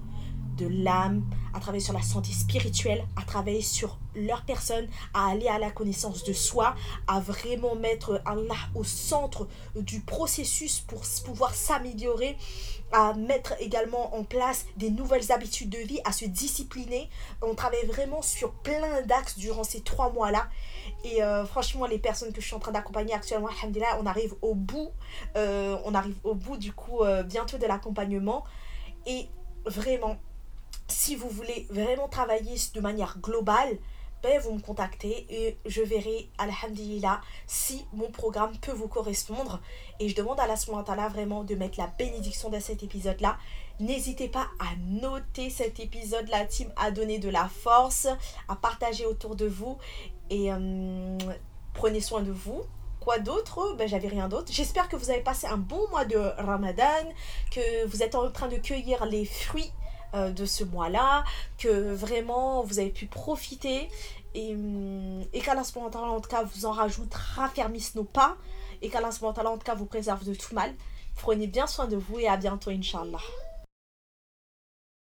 de l'âme, à travailler sur la santé spirituelle, à travailler sur leur personne, à aller à la connaissance de soi, à vraiment mettre Allah au centre du processus pour pouvoir s'améliorer, à mettre également en place des nouvelles habitudes de vie, à se discipliner. On travaille vraiment sur plein d'axes durant ces trois mois-là. Et euh, franchement, les personnes que je suis en train d'accompagner actuellement, on arrive au bout, euh, on arrive au bout du coup euh, bientôt de l'accompagnement. Et vraiment, si vous voulez vraiment travailler de manière globale, vous me contactez et je verrai, alhamdulillah, si mon programme peut vous correspondre. Et je demande à la là vraiment de mettre la bénédiction dans cet épisode-là. N'hésitez pas à noter cet épisode, la team, à donner de la force, à partager autour de vous. Et euh, prenez soin de vous. Quoi d'autre? Ben j'avais rien d'autre. J'espère que vous avez passé un bon mois de Ramadan, que vous êtes en train de cueillir les fruits euh, de ce mois-là, que vraiment vous avez pu profiter et, hum, et qu'Allah en tout cas vous en rajoute, raffermisse nos pas et qu'Allah en tout cas vous préserve de tout mal. Prenez bien soin de vous et à bientôt, Inch'Allah.